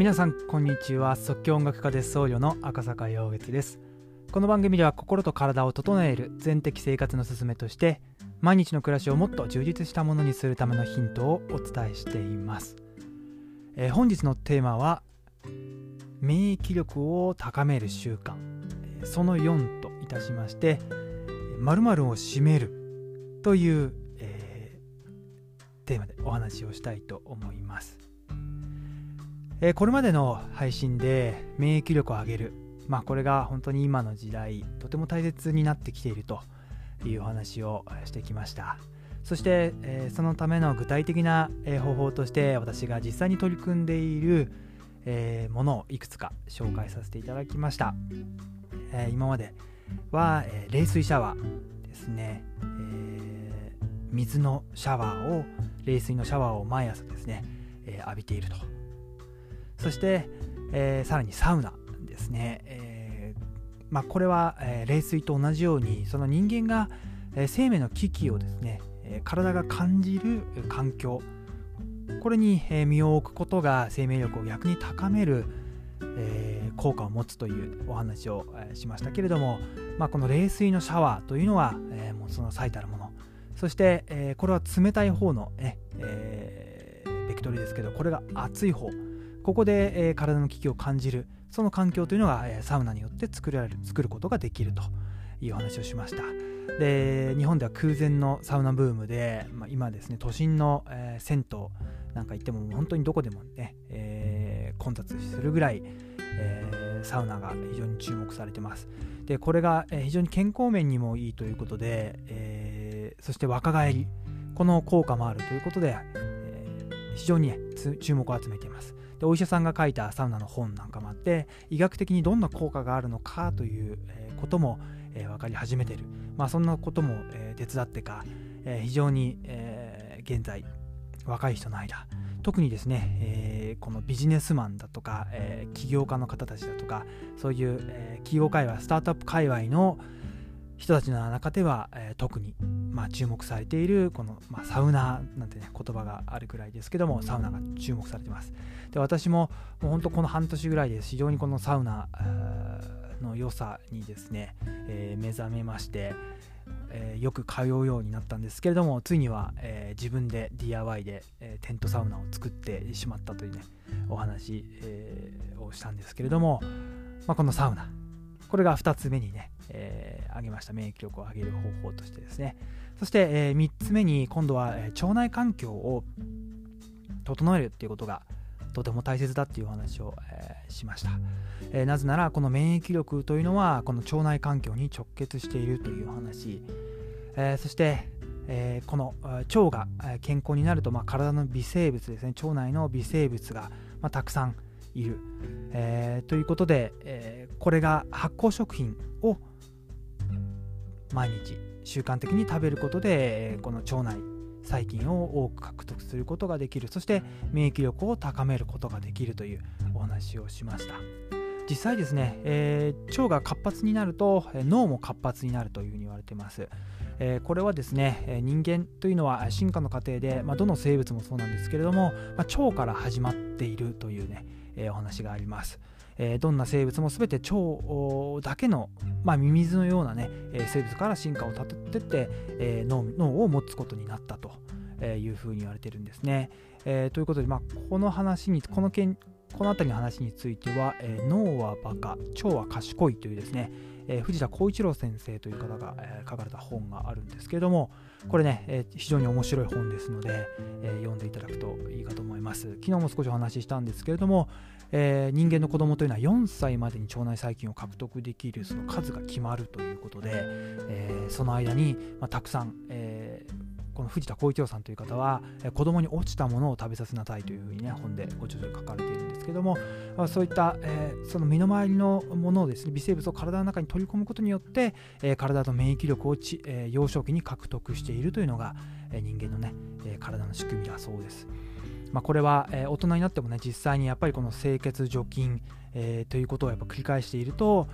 皆さんこんにちは。即興音楽家で僧侶の赤坂陽月です。この番組では心と体を整える全的生活のすすめとして毎日の暮らしをもっと充実したものにするためのヒントをお伝えしています、えー、本日のテーマは免疫力を高める習慣。その4といたしまして〇〇を締めるという、えー、テーマでお話をしたいと思います。えー、これまでの配信で免疫力を上げる、まあ、これが本当に今の時代とても大切になってきているというお話をしてきました。そして、えー、そのための具体的な、え、方法として私が実際に取り組んでいる、え、ものをいくつか紹介させていただきました、え今までは、え冷水シャワーですね、え水のシャワーを冷水のシャワーを毎朝ですね、え浴びていると。そして、えー、さらにサウナですね、えー、まあ、これは、えー、冷水と同じようにその人間が、え生命の危機をですね、え体が感じる環境。これに、え身を置くことが生命力を逆に高める、え効果を持つというお話を、えしましたけれども、まあ、この冷水のシャワーというのは、えもうその最たるもの。そして、えこれは冷たい方の、ねえベクトルですけどこれが熱い方。ここで、えー、体の危機を感じるその環境というのが、えー、サウナによって作られる作ることができるという話をしました。で日本では空前のサウナブームで、まあ、今ですね都心の、えー、銭湯なんか行っても本当にどこでもね、えー、混雑するぐらい、えー、サウナが非常に注目されてます。でこれが、え非常に健康面にもいいということで、えそして若返りこの効果もあるということで、え非常に、ね、注目を集めています。でお医者さんが書いたサウナの本なんかもあって医学的にどんな効果があるのかということも、えー、分かり始めてる、まあ、そんなことも、えー、手伝ってか、えー、非常に、えー、現在若い人の間。特にですね、えー、このビジネスマンだとか、えー、起業家の方たちだとかそういう、えー、企業界隈スタートアップ界隈の人たちの中では、えー、特に、まあ、注目されているこの、まあ、サウナなんてね言葉があるくらいですけどもサウナが注目されてます。で私ももう本当この半年ぐらいで非常にこのサウナの良さにですね、えー、目覚めまして、えー、よく通うようになったんですけれどもついには、えー、自分で DIY で、えテントサウナを作ってしまったというねお話、えをしたんですけれども、まあ、このサウナこれが2つ目にね、えー、挙げました。免疫力を上げる方法としてですね。そして、えー、3つ目に今度は、え腸内環境を整えるっていうことがとても大切だっていうお話を、えー、しました、えー、なぜならこの免疫力というのはこの腸内環境に直結しているという話、えー、そして、えこの腸が健康になると、まあ、体の微生物ですね。腸内の微生物が、まあ、たくさんいる、えー、ということで、えー、これが発酵食品を毎日習慣的に食べることでこの腸内細菌を多く獲得することができる。そして免疫力を高めることができるというお話をしました。実際ですね、えー、腸が活発になると脳も活発になるというふうに言われてます。えー、これはですね人間というのは進化の過程で、まあ、どの生物もそうなんですけれども、まあ、腸から始まっているというね、えー、お話があります。えー、どんな生物も全て腸だけの、まあ、ミミズのようなね、え生物から進化をたてってって、え脳脳を持つことになったとえいうふうに言われてるんですね。えということで、まあ、この話にこの件この辺りの話については、え脳はバカ腸は賢いというですね、え藤田浩一郎先生という方が、え書かれた本があるんですけれどもこれね、え非常に面白い本ですので、え読んでいただくといいかと思います。昨日も少しお話ししたんですけれども、え人間の子供というのは4歳までに腸内細菌を獲得できるその数が決まるということで、えその間に、まあ、たくさん、えーこの藤田浩一郎さんという方は子供に落ちたものを食べさせなさいというふうにね本でご著書に書かれているんですけどもそういった、え、その身の回りのものをですね微生物を体の中に取り込むことによって、え、体の免疫力をち、え、幼少期に獲得しているというのが、え、人間のね、え、体の仕組みだそうです。まあ、これは、え、大人になってもね実際にやっぱりこの清潔除菌、え、ということをやっぱ繰り返していると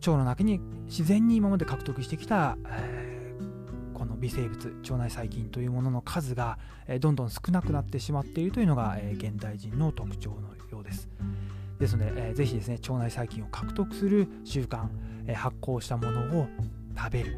腸の中に自然に今まで獲得してきた、えー、微生物腸内細菌というものの数が、どんどん少なくなってしまっているというのが、現代人の特徴のようです。ですので、えー、ぜひですね腸内細菌を獲得する習慣、え発酵したものを食べる。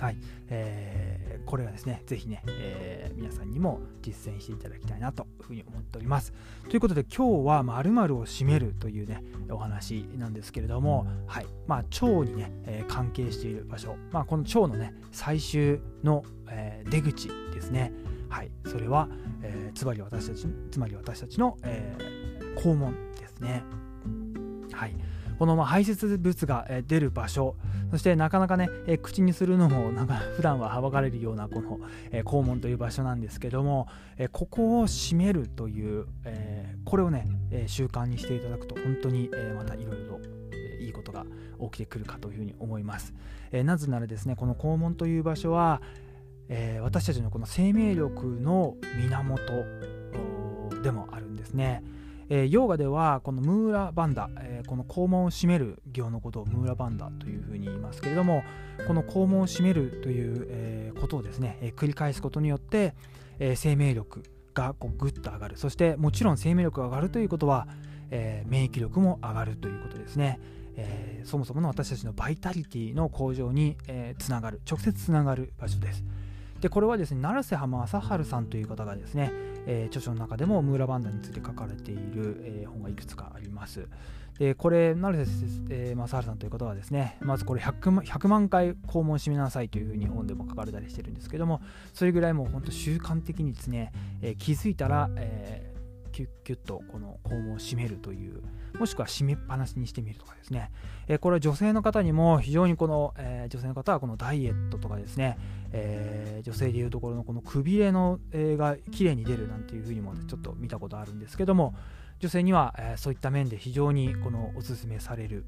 はい、えー、これはですね、ぜひね、えー、皆さんにも実践していただきたいなというふうに思っております。ということで、今日は〇〇を締めるというね、お話なんですけれども、はい、まあ、腸にね、えー、関係している場所、まあ、この腸のね、最終の、えー、出口ですね。はい、それは、え、つまり私たち、つまり私たちの、え、肛門ですね。はい。このま排泄物が出る場所そしてなかなかね、口にするのもなんか普段ははばかれるようなこの、肛門という場所なんですけども、ここを閉めるという、これをね、習慣にしていただくと本当に、またいろいろといいことが起きてくるかというふうに思います。なぜならですねこの肛門という場所は、え私たちのこの生命力の源でもあるんですね。えー、ヨーガではこのムーラバンダ、えー、この肛門を締める行のことをムーラバンダというふうに言いますけれどもこの肛門を締めるという、えー、ことをですね、え繰り返すことによって、え生命力がこうグッと上がる。そしてもちろん生命力が上がるということは、え免疫力も上がるということですね、えそもそもの私たちのバイタリティの向上に、えつながる。直接つながる場所です。でこれはですね成瀬浜正治さんという方がですね、えー、著書の中でもムーラバンダについて書かれている、えー、本がいくつかあります。でこれ成瀬、えー、正治さんという方はですねまずこれ 100, 100万回肛門締めなさいというふうに本でも書かれたりしてるんですけどもそれぐらいもう本当習慣的にですね、えー、気づいたら、えー、キュッキュッとこの肛門を締めるというもしくは閉めっぱなしにしてみるとかですね、えー、これは女性の方にも非常にこの、えー、女性の方はこのダイエットとかですね、えー、女性でいうところのこのくびれの、えー、が綺麗に出るなんていうふうにも、ちょっと見たことあるんですけども女性には、えー、そういった面で非常にこのおすすめされる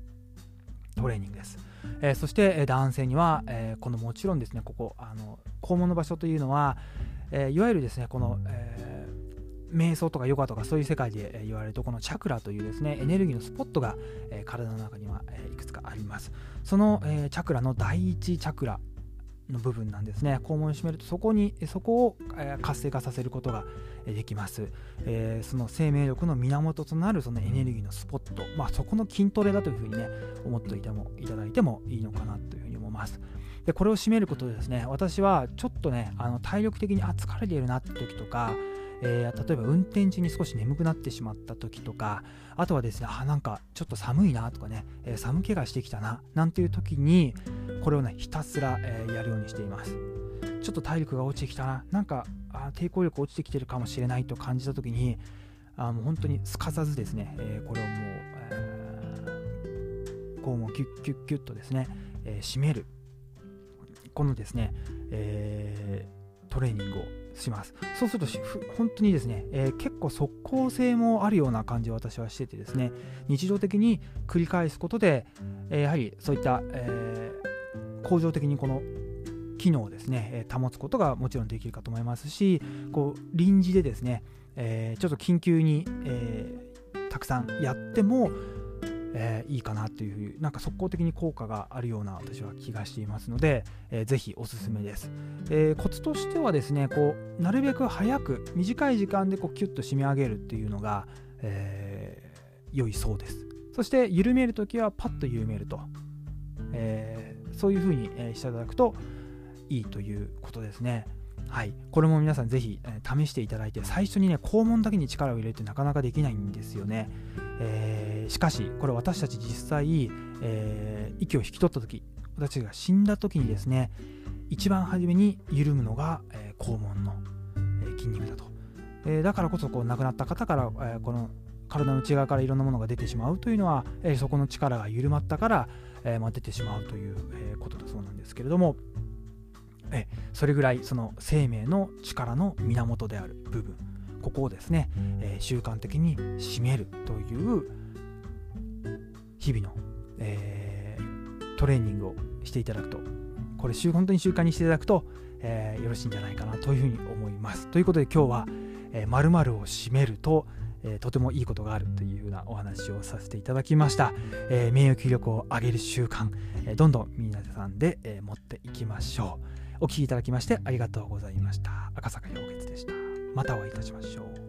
トレーニングです、えー、そして、男性には、えー、このもちろんですねここあの肛門の場所というのは、えー、いわゆるですねこの、えー瞑想とかヨガとかそういう世界で言われるとこのチャクラというですねエネルギーのスポットが、体の中にはいくつかあります。その、チャクラの第一チャクラの部分なんですね。肛門を締めるとそこにそこを、活性化させることができます、その生命力の源となるそのエネルギーのスポット、まあ、そこの筋トレだというふうにね思っていてもいただいてもいいのかなというふうに思います。でこれを締めることでですね私はちょっとねあの体力的にあ疲れているなって時とかえー、例えば運転中に少し眠くなってしまった時とかあとはですねあなんかちょっと寒いなとかね、えー、寒気がしてきたななんていう時にこれをねひたすら、えー、やるようにしています。ちょっと体力が落ちてきたななんかあ抵抗力落ちてきてるかもしれないと感じた時にあもう本当にすかさずですね、えこれをもう、え肛門をキュッキュッキュッとですね、え締める。このですね、えトレーニングをします。そうすると本当にですね、えー、結構即効性もあるような感じを私はしててですね日常的に繰り返すことで、えー、やはりそういった、えー、恒常的にこの機能をですね、え保つことがもちろんできるかと思いますしこう臨時でですね、えちょっと緊急に、えたくさんやってもえー、いいかなというなんか速攻的に効果があるような私は気がしていますので、えー、ぜひおすすめです、えー、コツとしてはですねこうなるべく早く短い時間でこうキュッと締め上げるっていうのが、えー、良いそうです。そして緩めるときはパッと緩めると、えー、そういうふうにしていただくといいということですね。はい、これも皆さんぜひ、えー、試していただいて最初にね肛門だけに力を入れるってなかなかできないんですよね、えー、しかしこれ私たち実際、えー、息を引き取った時私が死んだ時にですね一番初めに緩むのが、え肛門の、え筋肉だと、えだからこそこう亡くなった方から、えこの体の内側からいろんなものが出てしまうというのは、えそこの力が緩まったから、えまあ、出てしまうという、えことだそうなんですけれども、えそれぐらいその生命の力の源である部分ここをですね、えー、習慣的に締めるという日々の、えー、トレーニングをしていただくとこれ本当に習慣にしていただくと、えー、よろしいんじゃないかなというふうに思います。ということで今日は「えー、〇〇を締めると」えー、とてもいいことがあるというようなお話をさせていただきました、えー、免疫力を上げる習慣、えー、どんどん皆さんで、え持っていきましょう。お聴きいただきましてありがとうございました。赤坂陽月でした。またお会いいたしましょう。